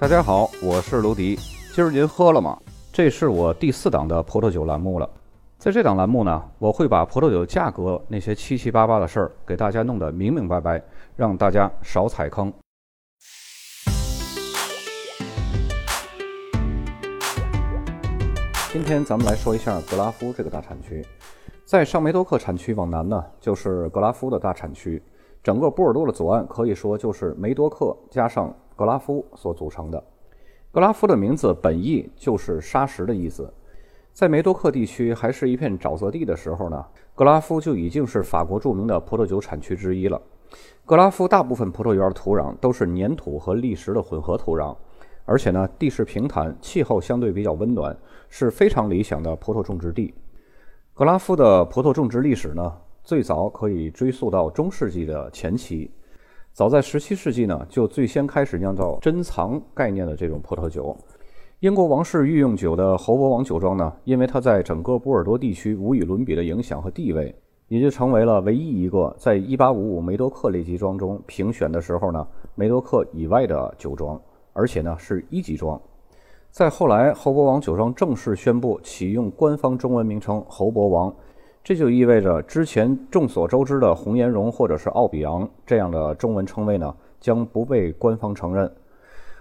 大家好，我是卢迪。今儿您喝了吗？这是我第四档的葡萄酒栏目了。在这档栏目呢，我会把葡萄酒价格那些七七八八的事儿给大家弄得明明白白，让大家少踩坑。今天咱们来说一下格拉夫这个大产区。在上梅多克产区往南呢，就是格拉夫的大产区。整个波尔多的左岸可以说就是梅多克加上格拉夫所组成的。格拉夫的名字本意就是沙石的意思。在梅多克地区还是一片沼泽地的时候呢，格拉夫就已经是法国著名的葡萄酒产区之一了。格拉夫大部分葡萄园土壤都是粘土和砾石的混合土壤，而且呢地势平坦，气候相对比较温暖，是非常理想的葡萄种植地。格拉夫的葡萄种植历史呢？最早可以追溯到中世纪的前期，早在17世纪呢，就最先开始酿造珍藏概念的这种葡萄酒。英国王室御用酒的侯伯王酒庄呢，因为它在整个波尔多地区无与伦比的影响和地位，也就成为了唯一一个在1855梅多克列级庄中评选的时候呢，梅多克以外的酒庄，而且呢是一级庄。在后来，侯伯王酒庄正式宣布启用官方中文名称侯伯王。这就意味着，之前众所周知的红颜绒或者是奥比昂这样的中文称谓呢，将不被官方承认。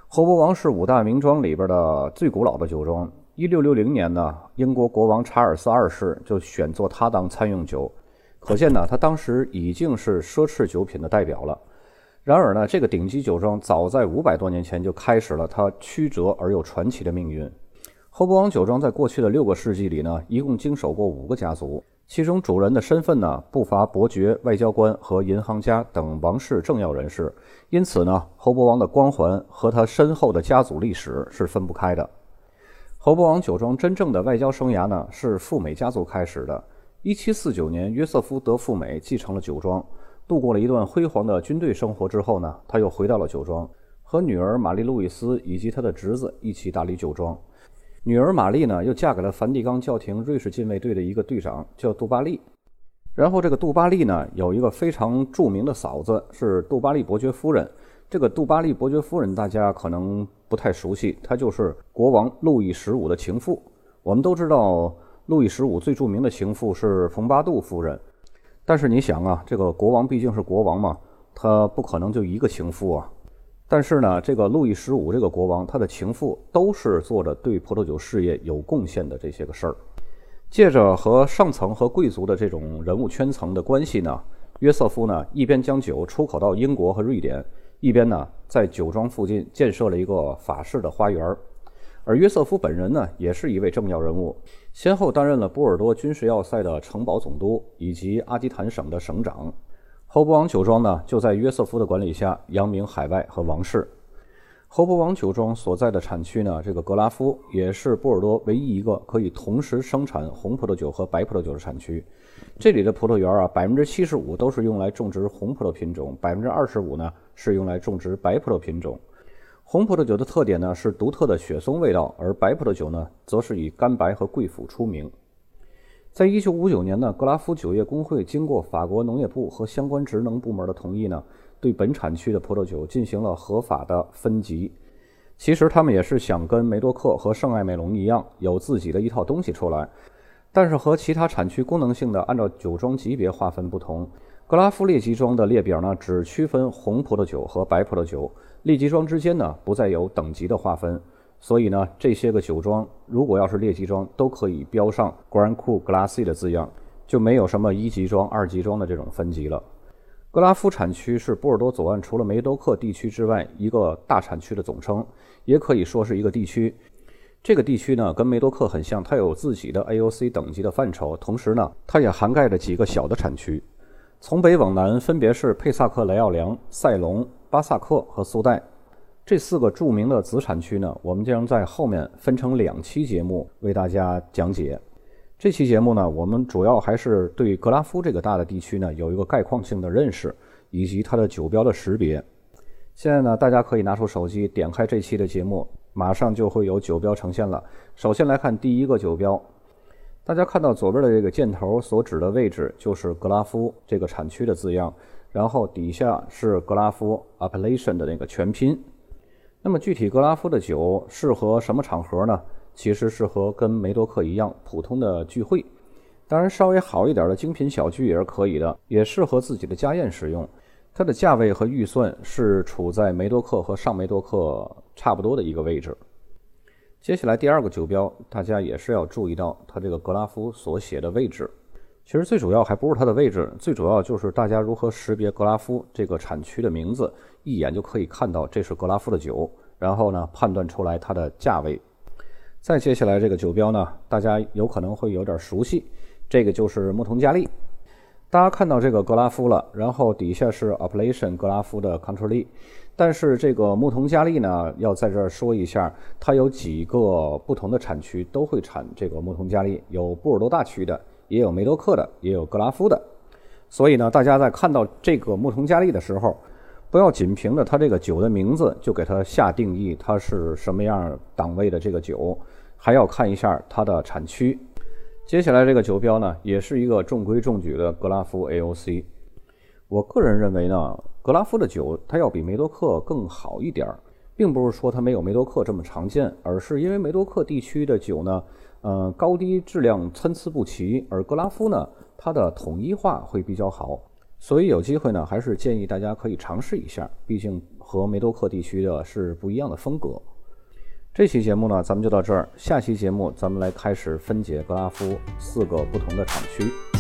侯伯王是五大名庄里边的最古老的酒庄。一六六零年呢，英国国王查尔斯二世就选做它当餐用酒，可见呢，它当时已经是奢侈酒品的代表了。然而呢，这个顶级酒庄早在五百多年前就开始了它曲折而又传奇的命运。侯伯王酒庄在过去的六个世纪里呢，一共经手过五个家族。其中主人的身份呢，不乏伯爵、外交官和银行家等王室政要人士，因此呢，侯伯王的光环和他深厚的家族历史是分不开的。侯伯王酒庄真正的外交生涯呢，是赴美家族开始的。一七四九年，约瑟夫·德赴美继承了酒庄，度过了一段辉煌的军队生活之后呢，他又回到了酒庄，和女儿玛丽·路易斯以及他的侄子一起打理酒庄。女儿玛丽呢，又嫁给了梵蒂冈教廷瑞士禁卫队的一个队长，叫杜巴利。然后这个杜巴利呢，有一个非常著名的嫂子，是杜巴利伯爵夫人。这个杜巴利伯爵夫人大家可能不太熟悉，她就是国王路易十五的情妇。我们都知道，路易十五最著名的情妇是冯巴杜夫人。但是你想啊，这个国王毕竟是国王嘛，他不可能就一个情妇啊。但是呢，这个路易十五这个国王，他的情妇都是做着对葡萄酒事业有贡献的这些个事儿。借着和上层和贵族的这种人物圈层的关系呢，约瑟夫呢一边将酒出口到英国和瑞典，一边呢在酒庄附近建设了一个法式的花园。而约瑟夫本人呢，也是一位政要人物，先后担任了波尔多军事要塞的城堡总督以及阿基坦省的省长。侯伯王酒庄呢，就在约瑟夫的管理下扬名海外和王室。侯伯王酒庄所在的产区呢，这个格拉夫也是波尔多唯一一个可以同时生产红葡萄酒和白葡萄酒的产区。这里的葡萄园啊，百分之七十五都是用来种植红葡萄品种，百分之二十五呢是用来种植白葡萄品种。红葡萄酒的特点呢是独特的雪松味道，而白葡萄酒呢则是以干白和贵腐出名。在一九五九年呢，格拉夫酒业工会经过法国农业部和相关职能部门的同意呢，对本产区的葡萄酒进行了合法的分级。其实他们也是想跟梅多克和圣艾美隆一样，有自己的一套东西出来。但是和其他产区功能性的按照酒庄级别划分不同，格拉夫列级庄的列表呢，只区分红葡萄酒和白葡萄酒，列级庄之间呢，不再有等级的划分。所以呢，这些个酒庄如果要是列级庄，都可以标上 Grand Cru g l a s s y 的字样，就没有什么一级庄、二级庄的这种分级了。格拉夫产区是波尔多左岸除了梅多克地区之外一个大产区的总称，也可以说是一个地区。这个地区呢，跟梅多克很像，它有自己的 AOC 等级的范畴，同时呢，它也涵盖着几个小的产区。从北往南，分别是佩萨克雷奥良、塞隆、巴萨克和苏代。这四个著名的子产区呢，我们将在后面分成两期节目为大家讲解。这期节目呢，我们主要还是对格拉夫这个大的地区呢有一个概况性的认识，以及它的酒标的识别。现在呢，大家可以拿出手机点开这期的节目，马上就会有酒标呈现了。首先来看第一个酒标，大家看到左边的这个箭头所指的位置就是格拉夫这个产区的字样，然后底下是格拉夫 appellation 的那个全拼。那么具体格拉夫的酒适合什么场合呢？其实适合跟梅多克一样普通的聚会，当然稍微好一点的精品小聚也是可以的，也适合自己的家宴使用。它的价位和预算是处在梅多克和上梅多克差不多的一个位置。接下来第二个酒标，大家也是要注意到它这个格拉夫所写的位置。其实最主要还不是它的位置，最主要就是大家如何识别格拉夫这个产区的名字，一眼就可以看到这是格拉夫的酒，然后呢判断出来它的价位。再接下来这个酒标呢，大家有可能会有点熟悉，这个就是牧童佳丽。大家看到这个格拉夫了，然后底下是 Appellation 格拉夫的 Country，但是这个牧童佳丽呢，要在这儿说一下，它有几个不同的产区都会产这个牧童佳丽，有波尔多大区的，也有梅多克的，也有格拉夫的。所以呢，大家在看到这个牧童佳丽的时候，不要仅凭着它这个酒的名字就给它下定义，它是什么样档位的这个酒，还要看一下它的产区。接下来这个酒标呢，也是一个中规中矩的格拉夫 AOC。我个人认为呢，格拉夫的酒它要比梅多克更好一点儿，并不是说它没有梅多克这么常见，而是因为梅多克地区的酒呢，呃，高低质量参差不齐，而格拉夫呢，它的统一化会比较好。所以有机会呢，还是建议大家可以尝试一下，毕竟和梅多克地区的是不一样的风格。这期节目呢，咱们就到这儿，下期节目咱们来开始分解格拉夫四个不同的产区。